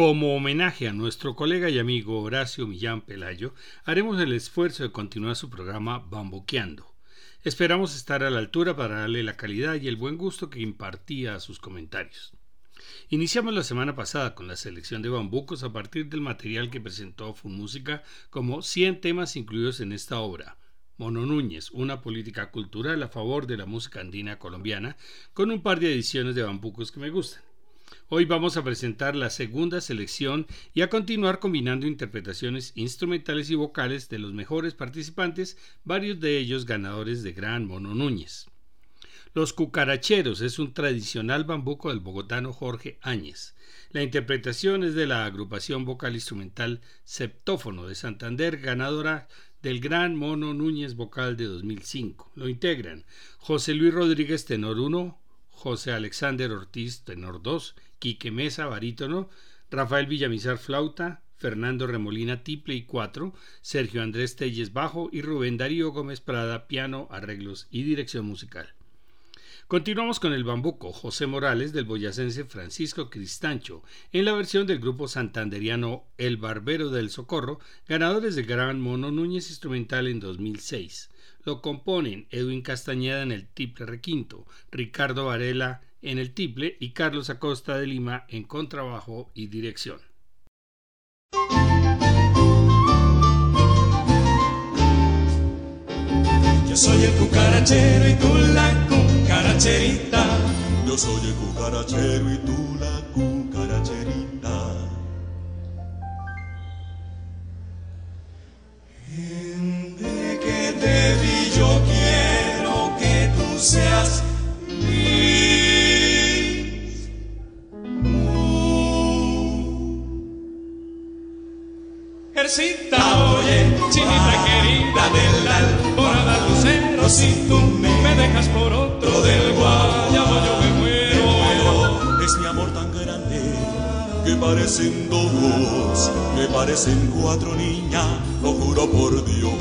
Como homenaje a nuestro colega y amigo Horacio Millán Pelayo, haremos el esfuerzo de continuar su programa Bamboqueando. Esperamos estar a la altura para darle la calidad y el buen gusto que impartía a sus comentarios. Iniciamos la semana pasada con la selección de bambucos a partir del material que presentó Música como 100 temas incluidos en esta obra. Mono Núñez, una política cultural a favor de la música andina colombiana, con un par de ediciones de bambucos que me gustan. Hoy vamos a presentar la segunda selección y a continuar combinando interpretaciones instrumentales y vocales de los mejores participantes, varios de ellos ganadores de Gran Mono Núñez. Los Cucaracheros es un tradicional bambuco del bogotano Jorge Áñez. La interpretación es de la agrupación vocal instrumental Septófono de Santander, ganadora del Gran Mono Núñez Vocal de 2005. Lo integran José Luis Rodríguez Tenor 1, José Alexander Ortiz Tenor 2 Quique Mesa, barítono, Rafael Villamizar, flauta, Fernando Remolina, tiple y cuatro, Sergio Andrés Telles, bajo y Rubén Darío Gómez Prada, piano, arreglos y dirección musical. Continuamos con el bambuco José Morales del boyacense Francisco Cristancho en la versión del grupo santanderiano El Barbero del Socorro, ganadores de Gran Mono Núñez Instrumental en 2006. Lo componen Edwin Castañeda en el tiple requinto, Ricardo Varela en el tiple y Carlos Acosta de Lima en contrabajo y dirección. Yo soy el cucarachero y tú la cucaracherita. Yo soy el cucarachero y tú parecen cuatro niñas, lo juro por Dios.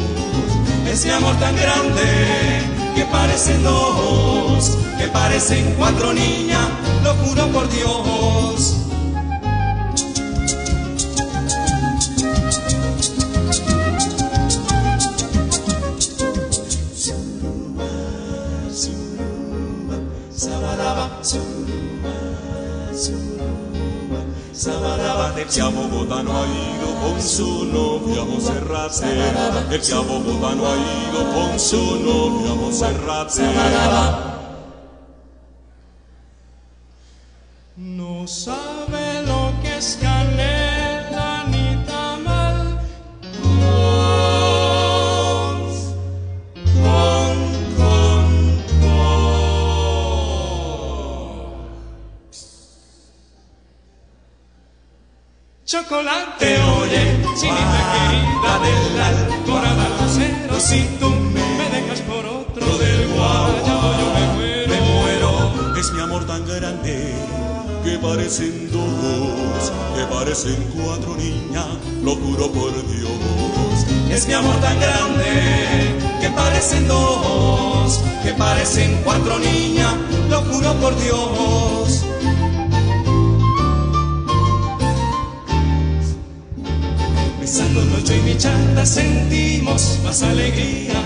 Es mi amor tan grande que parecen dos, que parecen cuatro niñas, lo juro por Dios. Con su novia Monserrate. El que a no ha ido con su novia Monserrate. Parecen cuatro niñas, lo juro por Dios. Es mi amor tan grande que parecen dos, que parecen cuatro niñas, lo juro por Dios. Besándonos yo y mi chata sentimos más alegría.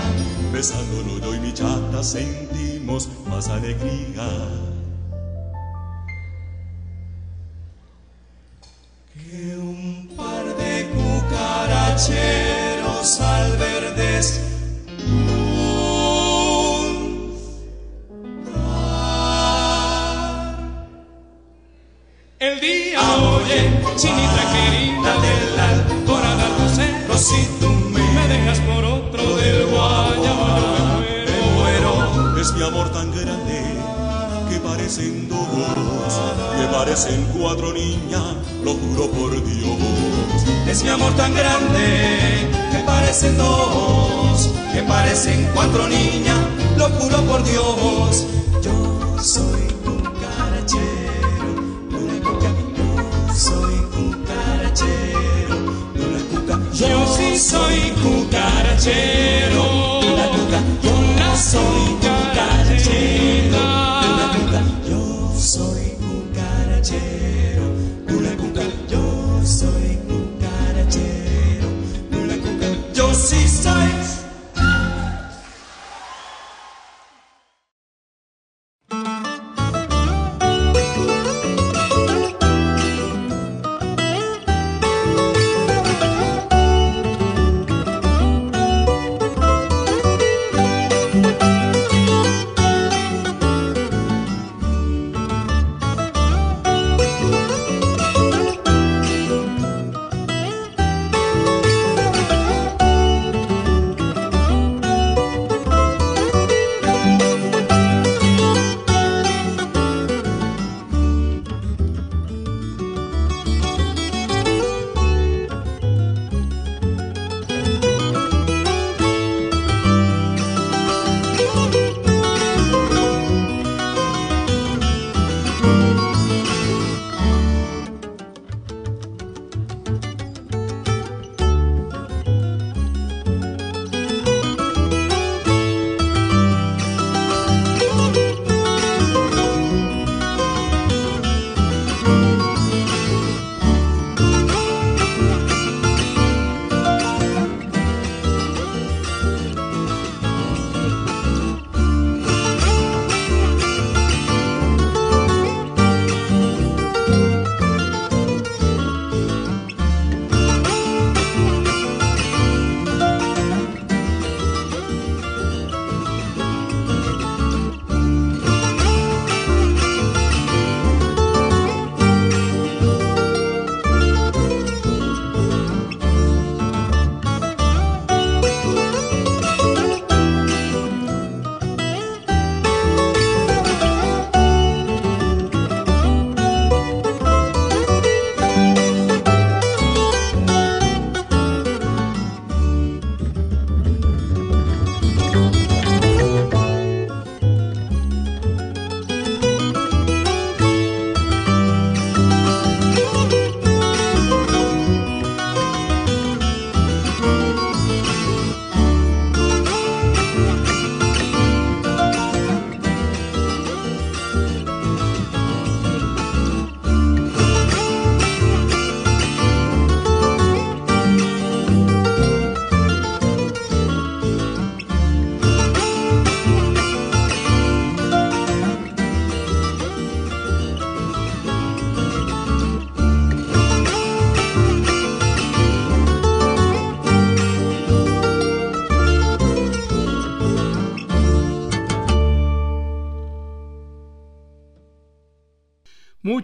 Besándonos yo y mi chata sentimos más alegría. Parecen cuatro niñas, lo juro por Dios. Es mi amor tan grande que parecen dos, que parecen cuatro niñas, lo juro por Dios. Yo soy cucarachero, una cuca, yo soy cucarachero, una cuca. Yo sí soy cucarachero, una cuca. Yo no soy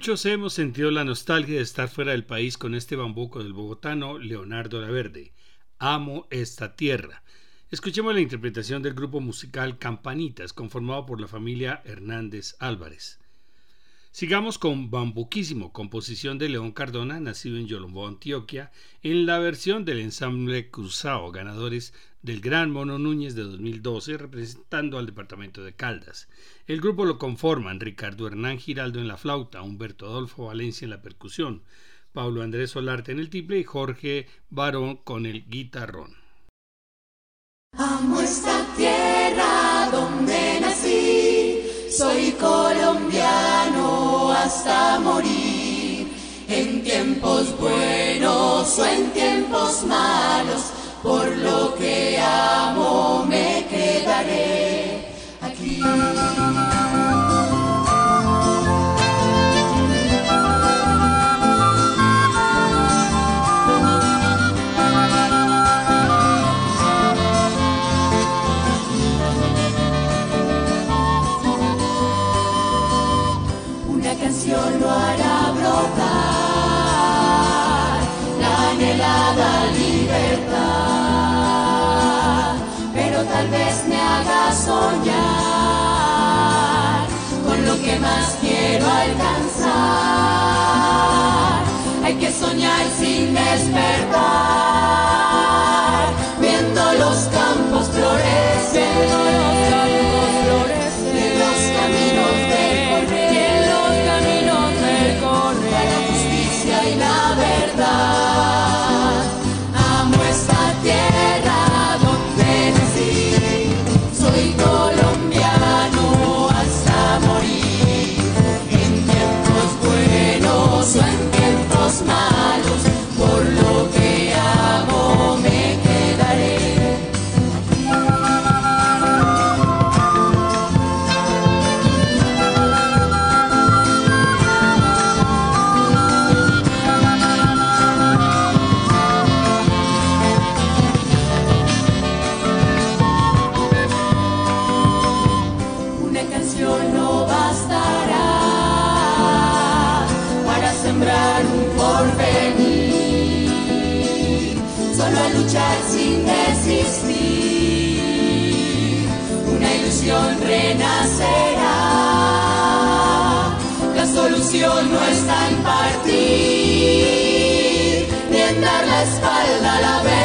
Muchos hemos sentido la nostalgia de estar fuera del país con este bambuco del bogotano Leonardo Laverde. Amo esta tierra. Escuchemos la interpretación del grupo musical Campanitas, conformado por la familia Hernández Álvarez. Sigamos con Bambuquísimo, composición de León Cardona, nacido en Yolombó, Antioquia, en la versión del ensamble Cruzado, ganadores del Gran Mono Núñez de 2012, representando al departamento de Caldas. El grupo lo conforman Ricardo Hernán Giraldo en la flauta, Humberto Adolfo Valencia en la percusión, Pablo Andrés Solarte en el tiple y Jorge Barón con el guitarrón. Amo esta tierra donde soy colombiano hasta morir. En tiempos buenos o en tiempos malos, por lo que amo me quedaré no está en partir, ni en dar la espalda a la verdad.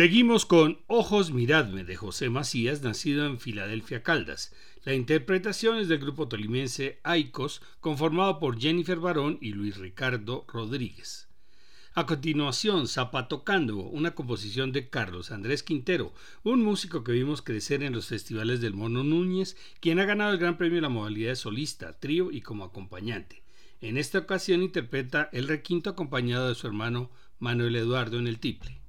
Seguimos con Ojos Miradme de José Macías, nacido en Filadelfia, Caldas. La interpretación es del grupo tolimense Aicos, conformado por Jennifer Barón y Luis Ricardo Rodríguez. A continuación, Zapatocando, una composición de Carlos Andrés Quintero, un músico que vimos crecer en los festivales del Mono Núñez, quien ha ganado el Gran Premio en la modalidad de solista, trío y como acompañante. En esta ocasión interpreta el requinto acompañado de su hermano Manuel Eduardo en el tiple.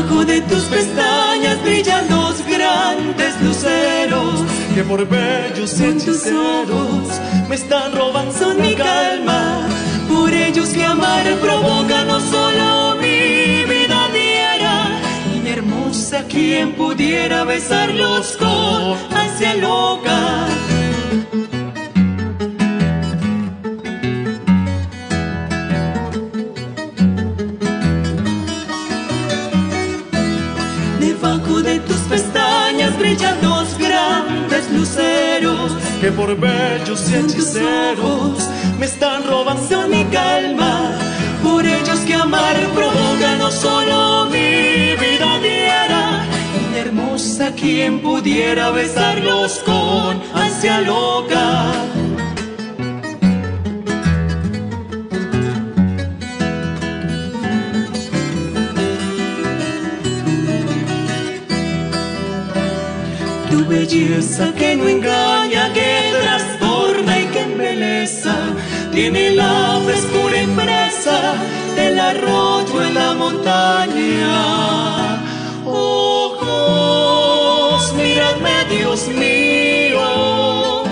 Debajo de tus pestañas brillan dos grandes luceros que por bellos y hechiceros me están robando son mi calma. Por ellos que amar provoca no solo mi vida diera. Y hermosa quien pudiera besarlos con ansia loca. Luceros que por bellos y hechiceros me están robando mi calma. Por ellos que amar provoca no solo mi vida diera, y hermosa quien pudiera besarlos con ansia loca. Belleza que no engaña, que trastorna y que embeleza. Tiene la frescura impresa del arroyo en la montaña. Ojos, miradme, Dios mío,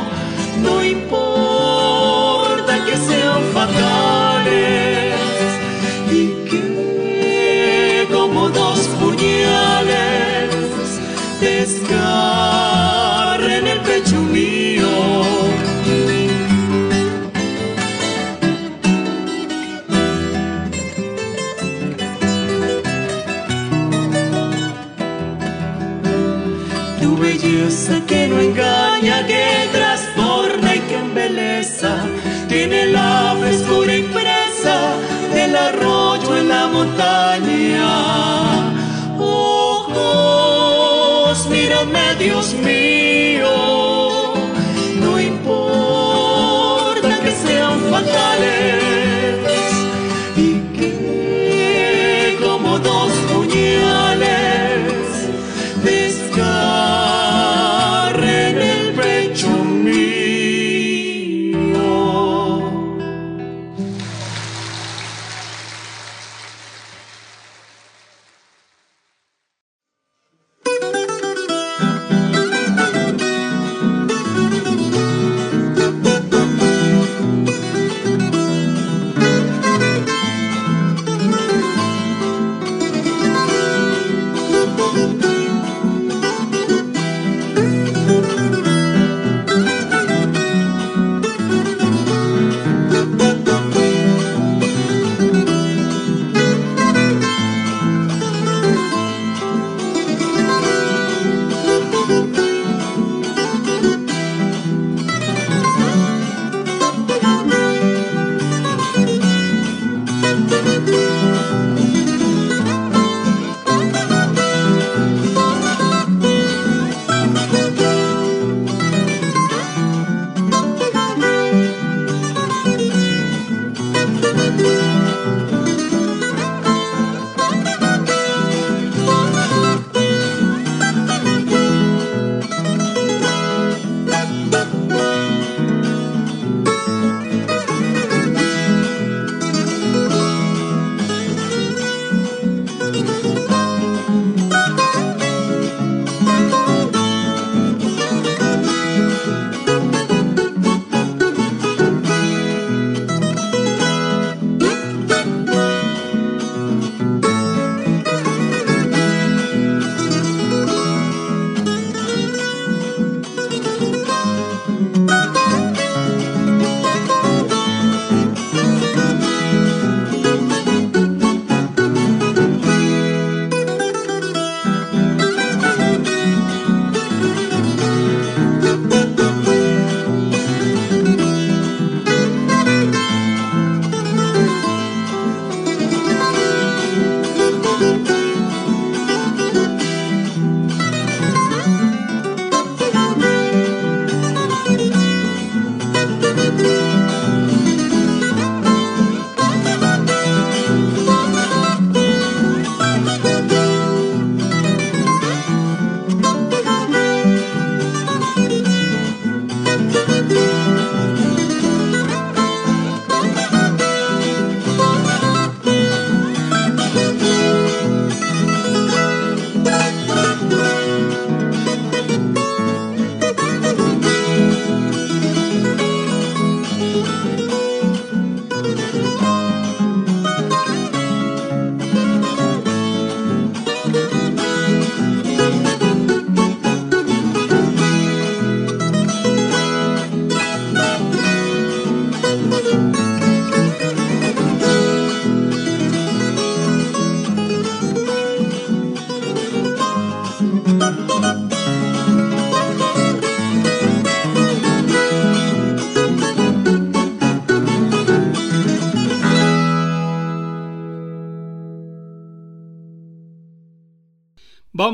no importa que sean fatales y que como dos puñales descansen.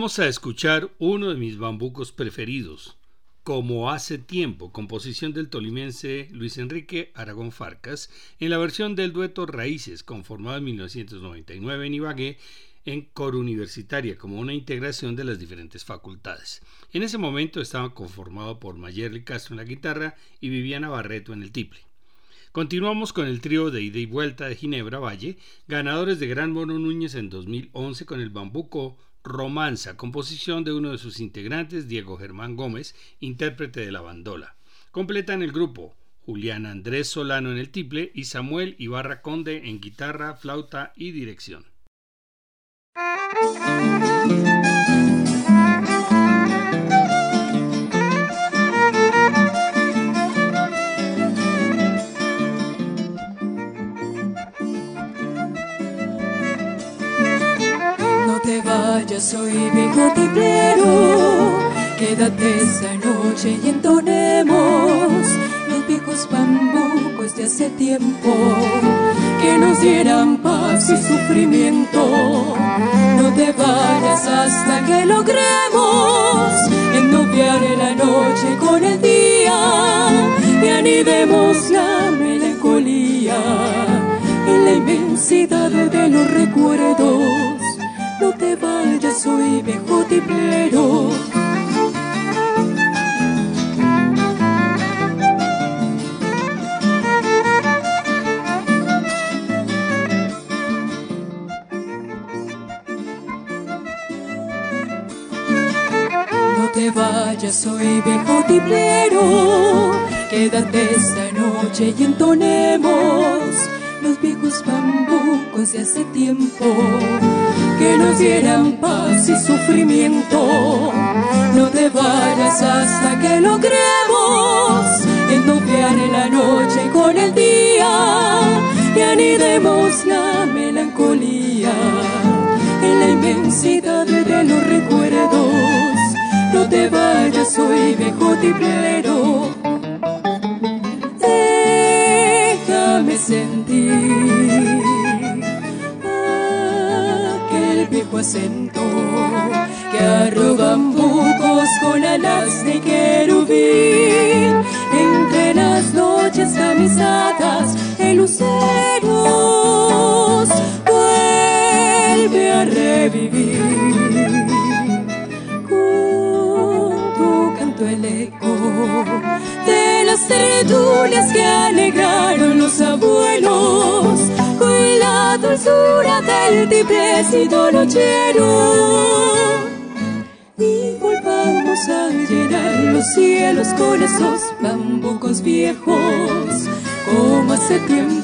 Vamos a escuchar uno de mis bambucos preferidos, Como hace tiempo, composición del tolimense Luis Enrique Aragón Farcas, en la versión del dueto Raíces, conformado en 1999 en Ibagué, en coro universitaria, como una integración de las diferentes facultades. En ese momento estaba conformado por Mayerly Castro en la guitarra y Viviana Barreto en el tiple. Continuamos con el trío de ida y vuelta de Ginebra Valle, ganadores de Gran Mono Núñez en 2011 con el bambuco Romanza, composición de uno de sus integrantes, Diego Germán Gómez, intérprete de la bandola. Completan el grupo Julián Andrés Solano en el tiple y Samuel Ibarra Conde en guitarra, flauta y dirección. Vaya, soy viejo tiplero. Quédate esta noche y entonemos los viejos bambucos de hace tiempo que nos dieran paz y sufrimiento. No te vayas hasta que logremos ennoviar la noche con el día y anidemos la melancolía en la inmensidad de los recuerdos no te vayas, soy viejo tiplero. No te vayas, soy viejo tiplero. Quédate esta noche y entonemos los viejos bambucos de hace tiempo que nos dieran paz y sufrimiento. No te vayas hasta que logremos ennoviar la noche con el día y anidemos la melancolía en la inmensidad de los recuerdos. No te vayas, soy viejo tiplero sentir acento que arrogan bucos con alas de querubín. Entre las noches camisadas el lucero vuelve a revivir. Con tu canto el eco de las tertulias que alegraron los abuelos dulzura del tiplecito nochero. Y volvamos a llenar los cielos con esos bambucos viejos como hace tiempo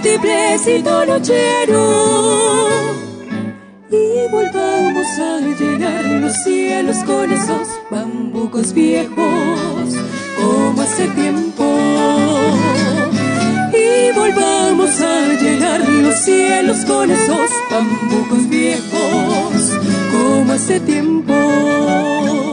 tiplecito nochero. Y volvamos a llenar los cielos con esos bambucos viejos como hace tiempo. Y volvamos a llenar los cielos con esos bambucos viejos como hace tiempo.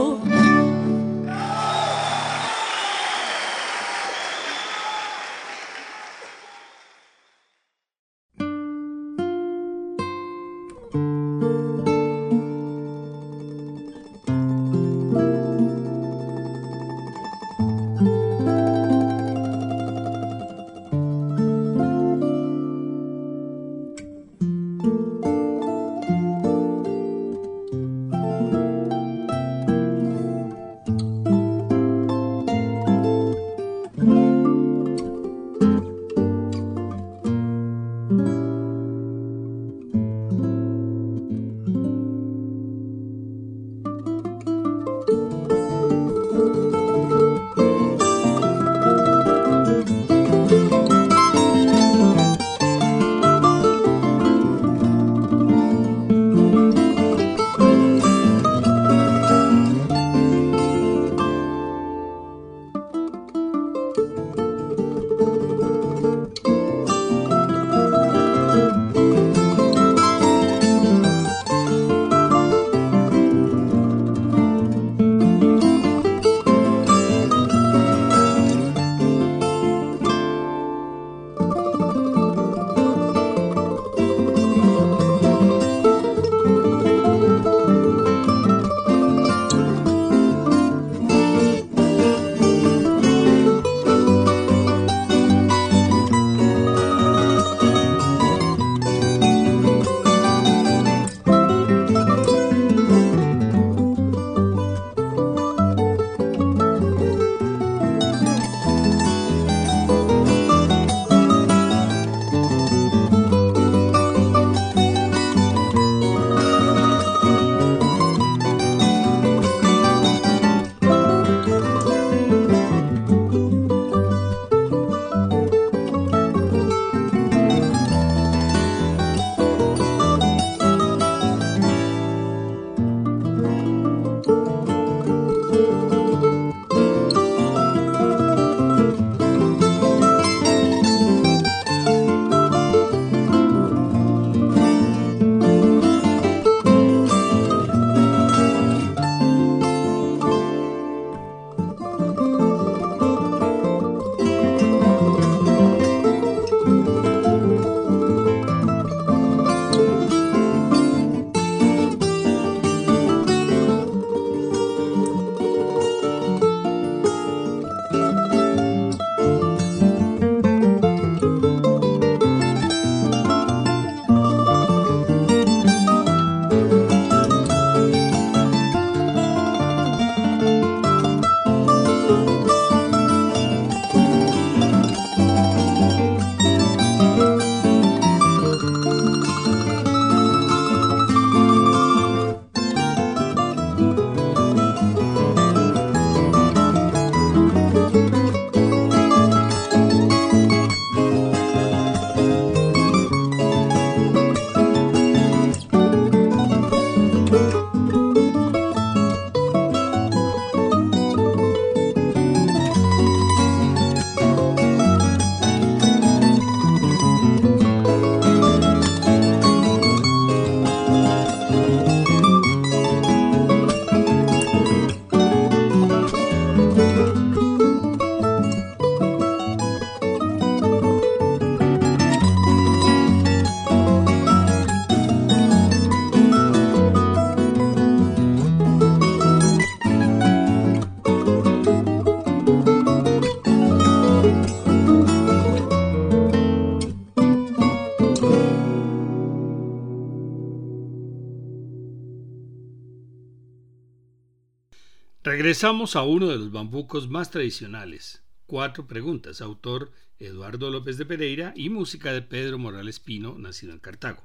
Regresamos a uno de los bambucos más tradicionales. Cuatro preguntas, autor Eduardo López de Pereira y música de Pedro Morales Pino, nacido en Cartago.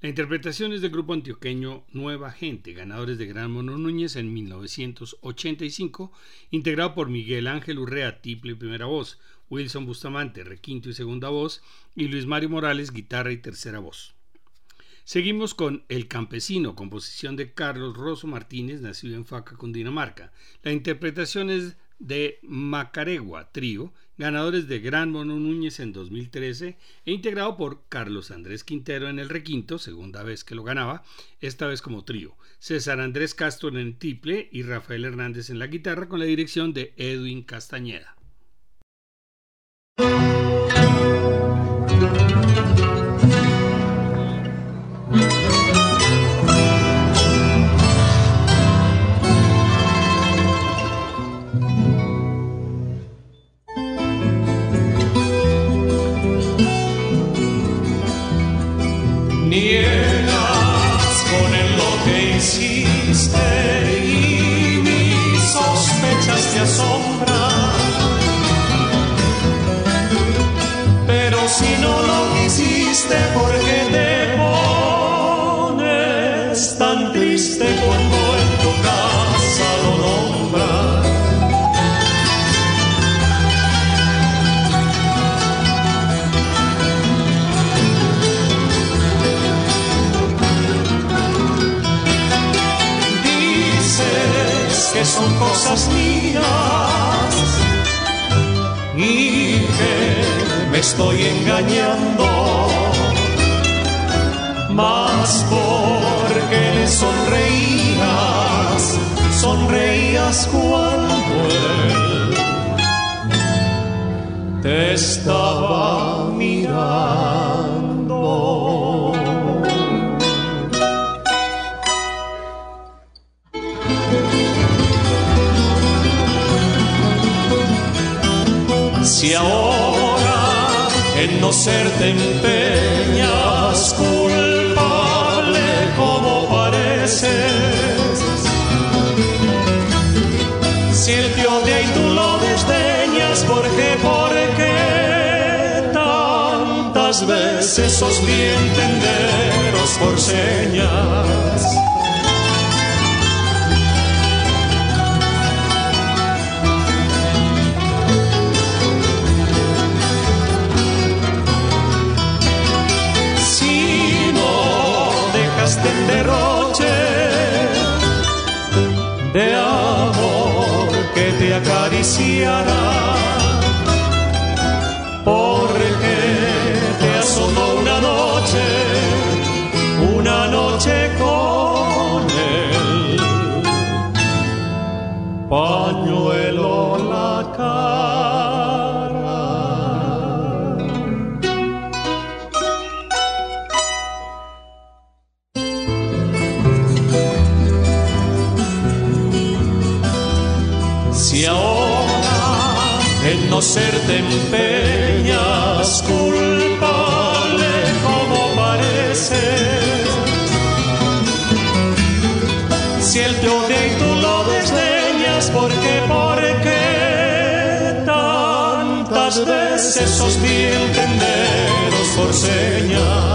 La interpretación es del grupo antioqueño Nueva Gente, ganadores de Gran Mono Núñez en 1985, integrado por Miguel Ángel Urrea, tiple y primera voz, Wilson Bustamante, requinto y segunda voz, y Luis Mario Morales, guitarra y tercera voz. Seguimos con El Campesino, composición de Carlos Rosso Martínez, nacido en Faca, Cundinamarca. La interpretación es de Macaregua Trío, ganadores de Gran Mono Núñez en 2013 e integrado por Carlos Andrés Quintero en el requinto, segunda vez que lo ganaba, esta vez como trío, César Andrés Castro en el triple y Rafael Hernández en la guitarra con la dirección de Edwin Castañeda. Cosas mías y que me estoy engañando más porque le sonreías, sonreías cuando él te estaba mirando. Ser te empeñas culpable como pareces, si él te odia y tú lo desdeñas, ¿por qué, por qué tantas veces os bien entenderos por señas? Te en no ser te empeñas culpable como pareces, si él te odia y tú lo desdeñas, ¿por qué, por qué tantas veces os di entenderos por señas?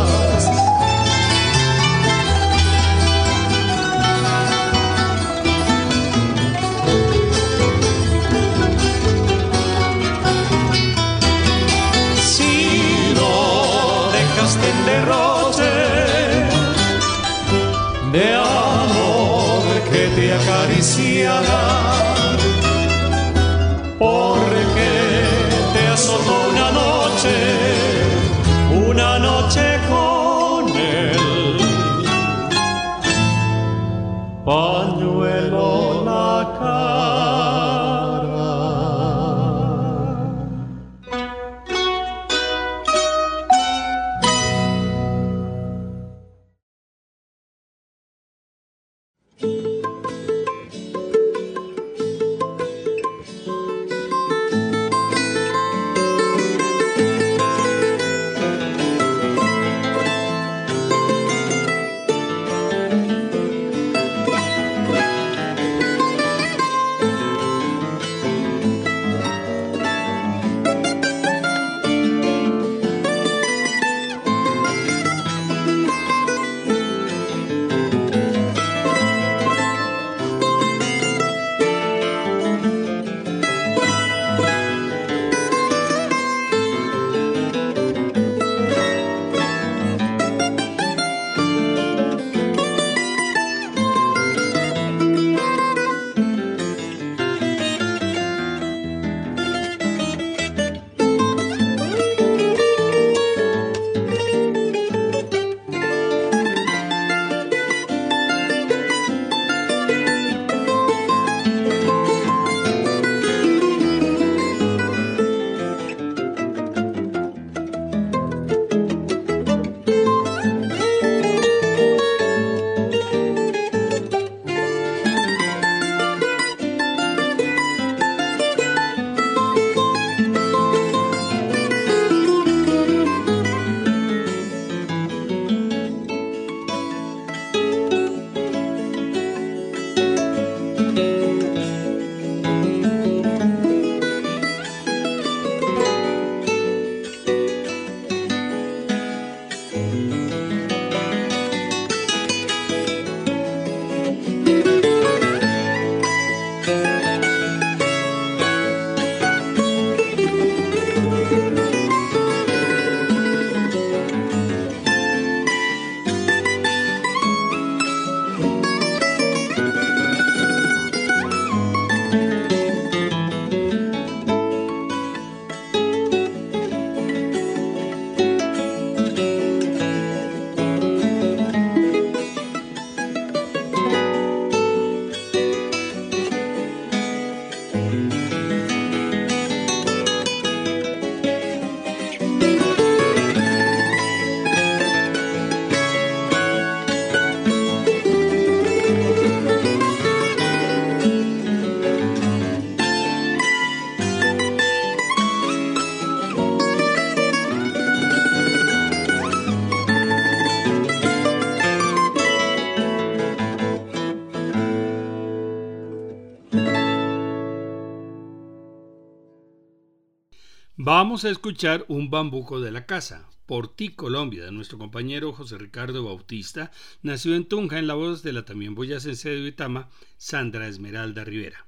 Vamos a escuchar Un bambuco de la casa, por ti Colombia, de nuestro compañero José Ricardo Bautista, nació en Tunja en la voz de la también boyacense de Duitama, Sandra Esmeralda Rivera.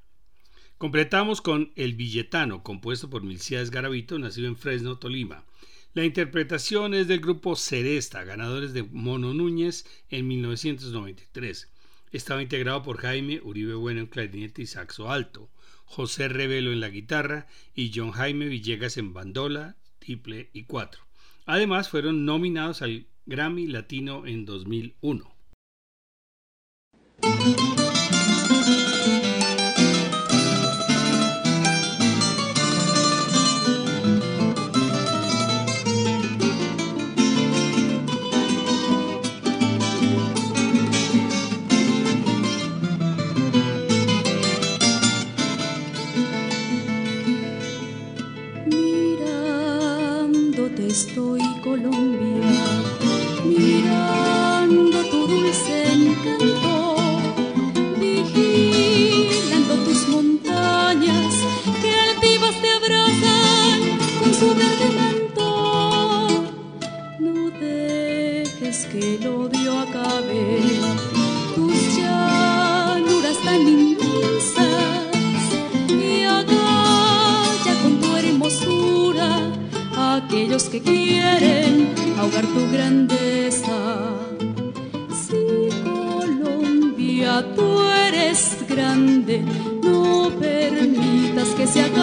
Completamos con El Villetano, compuesto por Milcías Garavito, nacido en Fresno, Tolima. La interpretación es del grupo Ceresta, ganadores de Mono Núñez en 1993. Estaba integrado por Jaime Uribe Bueno en clarinete y saxo alto. José Revelo en la guitarra y John Jaime Villegas en bandola, triple y cuatro. Además fueron nominados al Grammy Latino en 2001. estoy Colombia. tú eres grande, no permitas que se acabe.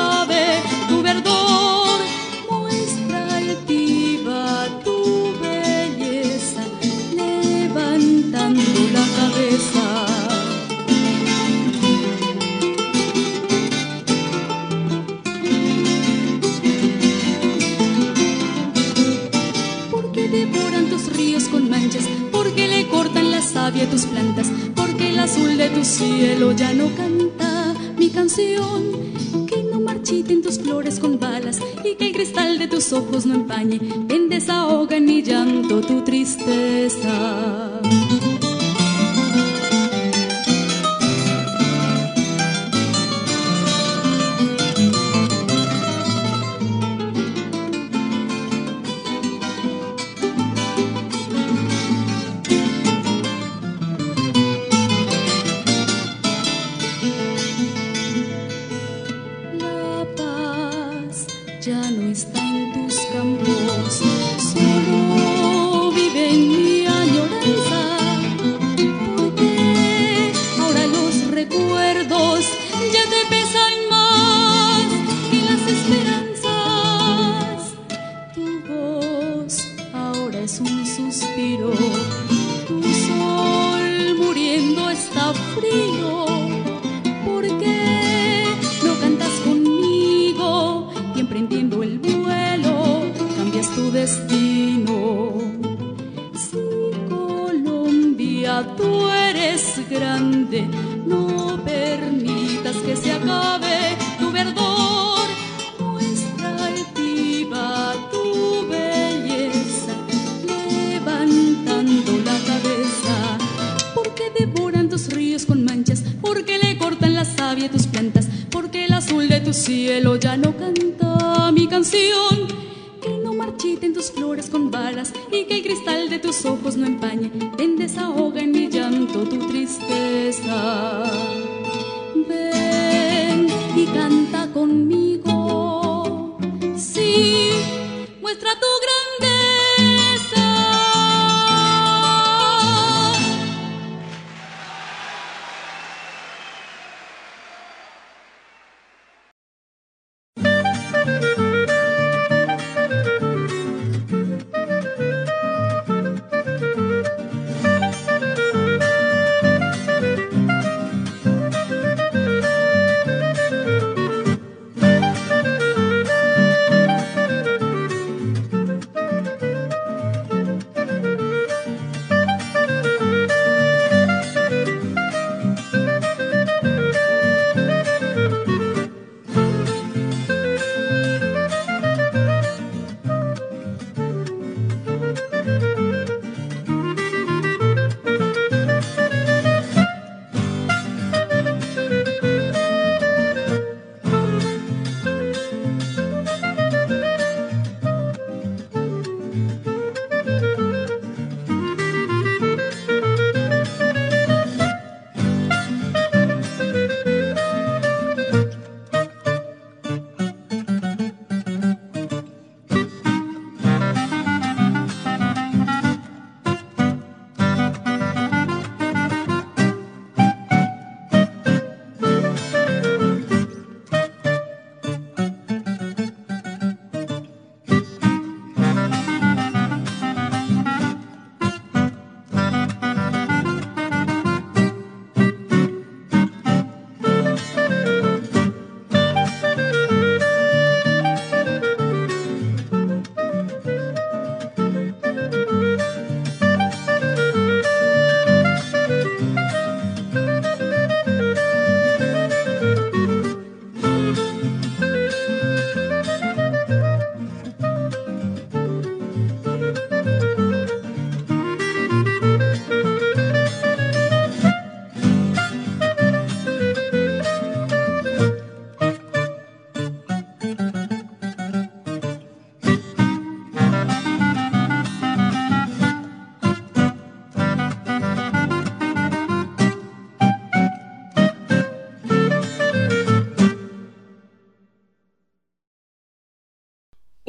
suspiro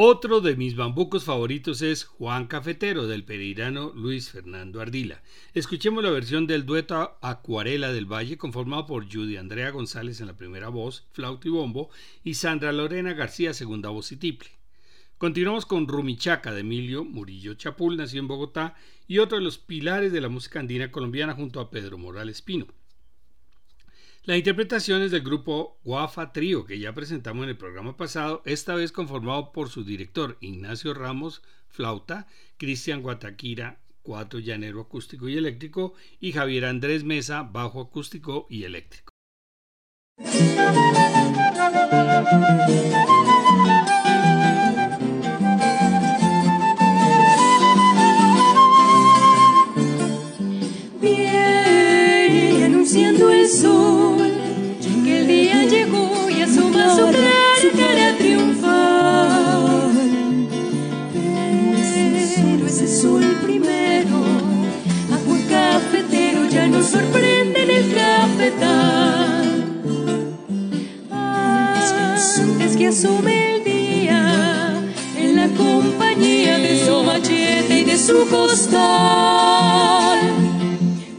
Otro de mis bambucos favoritos es Juan Cafetero del pereirano Luis Fernando Ardila. Escuchemos la versión del dueto Acuarela del Valle conformado por Judy Andrea González en la primera voz, flauta y bombo, y Sandra Lorena García segunda voz y tiple. Continuamos con Rumichaca de Emilio Murillo Chapul, nació en Bogotá y otro de los pilares de la música andina colombiana junto a Pedro Morales Pino. La interpretación es del grupo Guafa Trío, que ya presentamos en el programa pasado, esta vez conformado por su director Ignacio Ramos, flauta, Cristian Guataquira, cuatro llanero acústico y eléctrico, y Javier Andrés Mesa, bajo acústico y eléctrico. Viene anunciando el sol ya nos sorprende en el cafetal. Antes que asume el día, en la compañía de su machete y de su costal.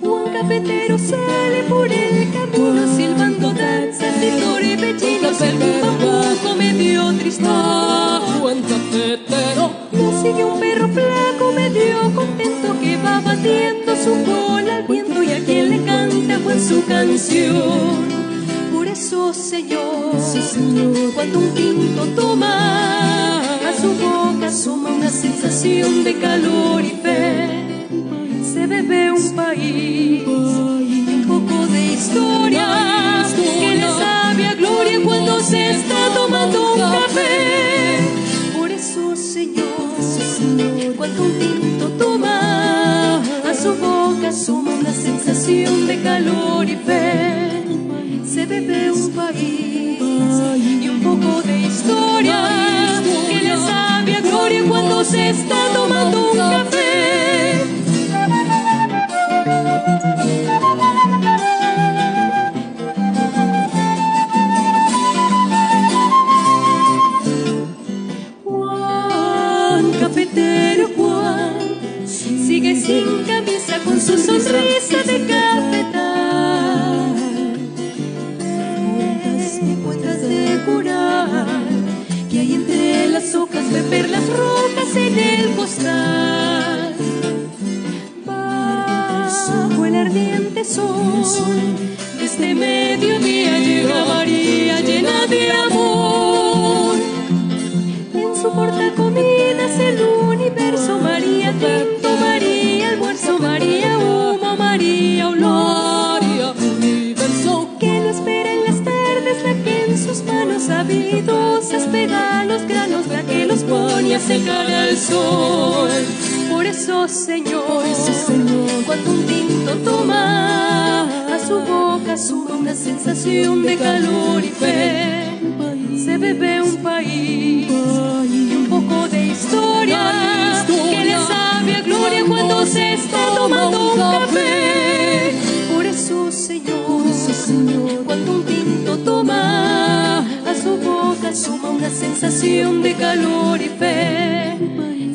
Juan Cafetero sale por el camino silbando danzas de y pechinos el bambuco medio tristón. Juan Cafetero. Lo sigue un perro flaco medio contento que va batiendo su cola al viento y a quien le canta Juan su canción. Por eso, señor, cuando un tinto toma a su boca asoma una sensación de calor y fe. Se bebe un país boca asoma una sensación de calor y fe. Se bebe un país y un poco de historia que le sabe gloria cuando se está tomando un café. Juan, cafetero Juan, sigue sin con su sonrisa de cafetal. Cuentas y cuentas de curar que hay entre las hojas de perlas rojas en el costal. Bajo el ardiente sol, desde mediodía llega María llena de amor. Pone a secar al sol. Por eso, Señor, cuando un tinto toma. A su boca suma una sensación de calor y fe. Se bebe un país y un poco de historia. Que le sabe a gloria cuando se está tomando un café. Por eso, Señor, cuando un una sensación de calor y fe.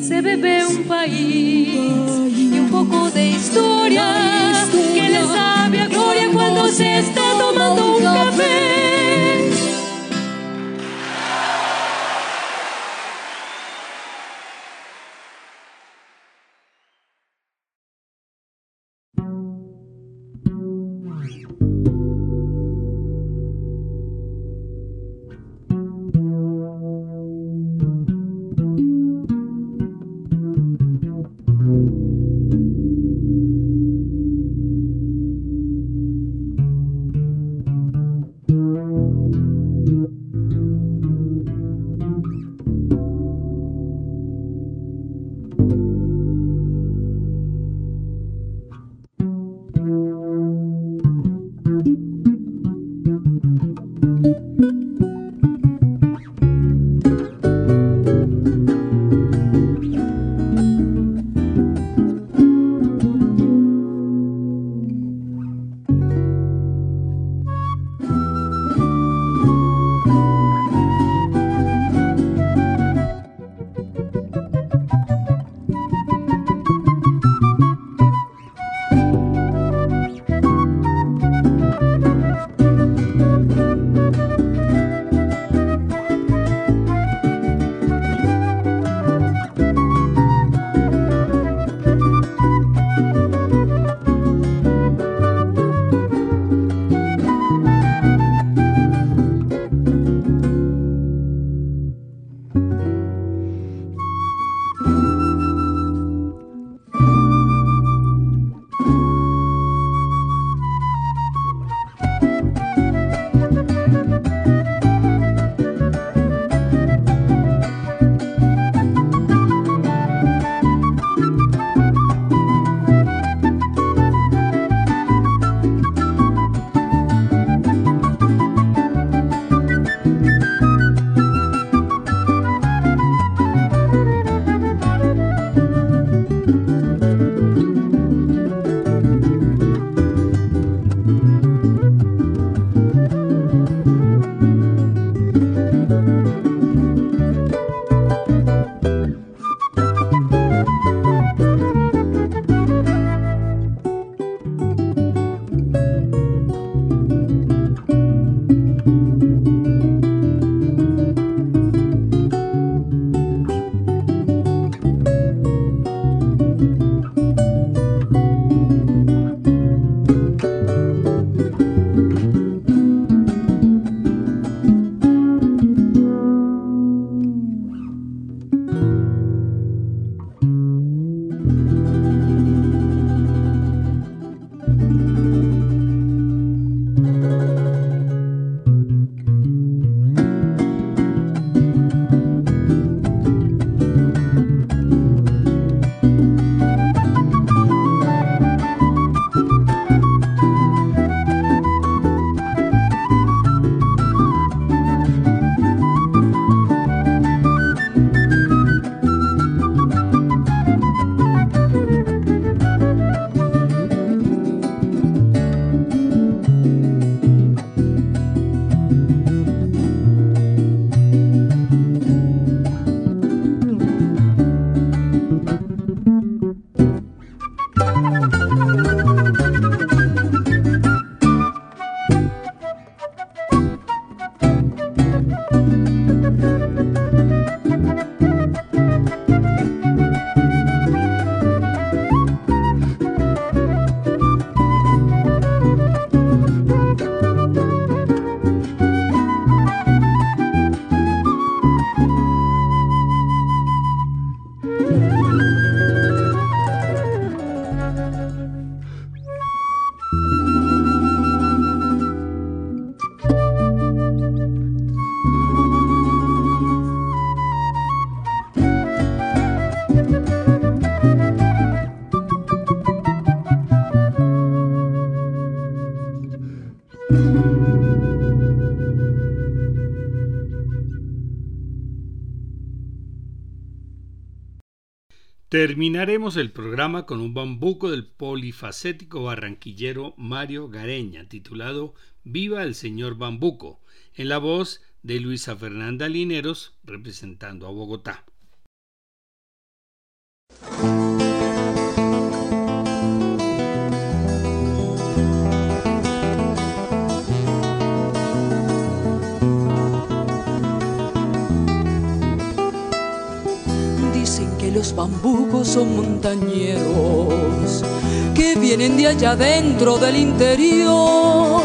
Se bebe un país y un poco de historia que le sabe a gloria cuando se está tomando un café. Terminaremos el programa con un bambuco del polifacético barranquillero Mario Gareña, titulado Viva el señor Bambuco, en la voz de Luisa Fernanda Lineros, representando a Bogotá. Los bambucos son montañeros que vienen de allá dentro del interior,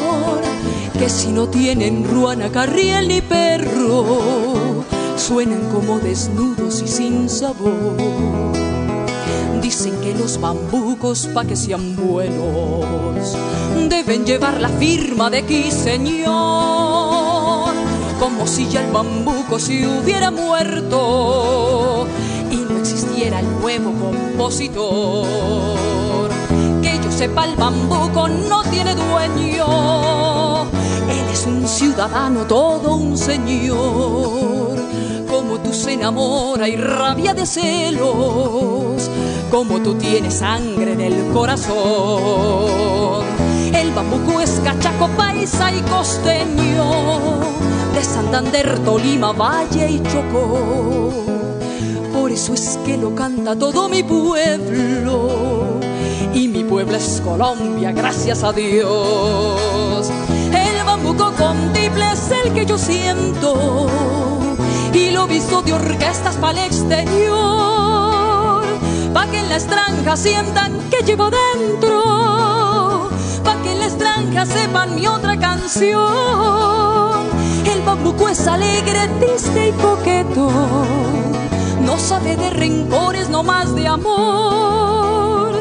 que si no tienen ruana, carriel ni perro, suenan como desnudos y sin sabor. Dicen que los bambucos, pa' que sean buenos, deben llevar la firma de aquí, señor, como si ya el bambuco se hubiera muerto era el nuevo compositor. Que yo sepa, el bambuco no tiene dueño. Él es un ciudadano, todo un señor. Como tú se enamora y rabia de celos. Como tú tienes sangre en el corazón. El bambuco es cachaco, paisa y costeño. De Santander, Tolima, Valle y Chocó eso es que lo canta todo mi pueblo. Y mi pueblo es Colombia, gracias a Dios. El bambuco con es el que yo siento. Y lo visto de orquestas para el exterior. Pa' que en la extranja sientan que llevo dentro. Pa' que en la extranja sepan mi otra canción. El bambuco es alegre, triste y coqueto no sabe de rencores, no más de amor.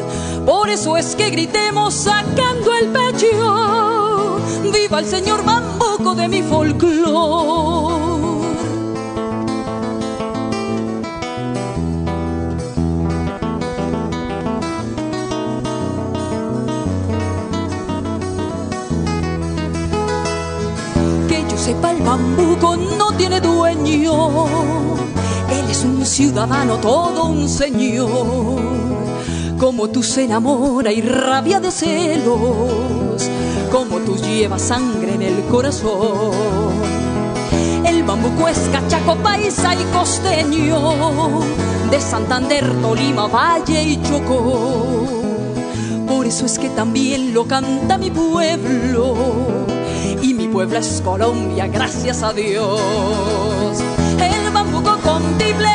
Por eso es que gritemos sacando el pecho, viva el señor bambuco de mi folclor. Que yo sepa el bambuco no tiene dueño él es un ciudadano, todo un señor. Como tú se enamora y rabia de celos, como tú llevas sangre en el corazón. El bambuco es cachaco, paisa y costeño, de Santander, Tolima, Valle y Chocó. Por eso es que también lo canta mi pueblo, y mi pueblo es Colombia, gracias a Dios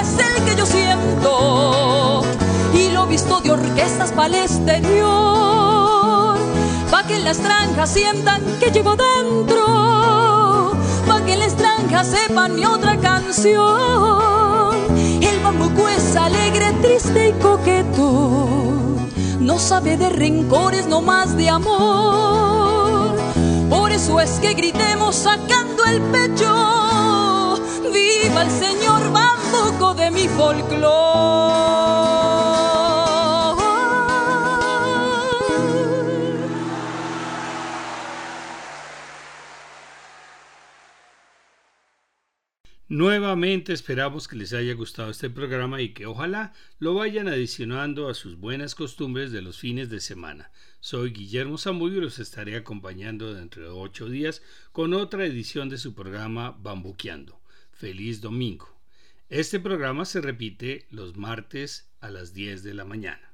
es el que yo siento y lo visto de orquestas para el exterior. Pa' que en la extranja sientan que llevo dentro pa' que en la extranja sepan mi otra canción. El bambuco es alegre, triste y coqueto no sabe de rencores, no más de amor. Por eso es que gritemos sacando el pecho viva el Señor poco de mi folclore. Nuevamente esperamos que les haya gustado este programa y que ojalá lo vayan adicionando a sus buenas costumbres de los fines de semana. Soy Guillermo Zamudio y los estaré acompañando dentro de ocho días con otra edición de su programa Bambuqueando. Feliz domingo. Este programa se repite los martes a las 10 de la mañana.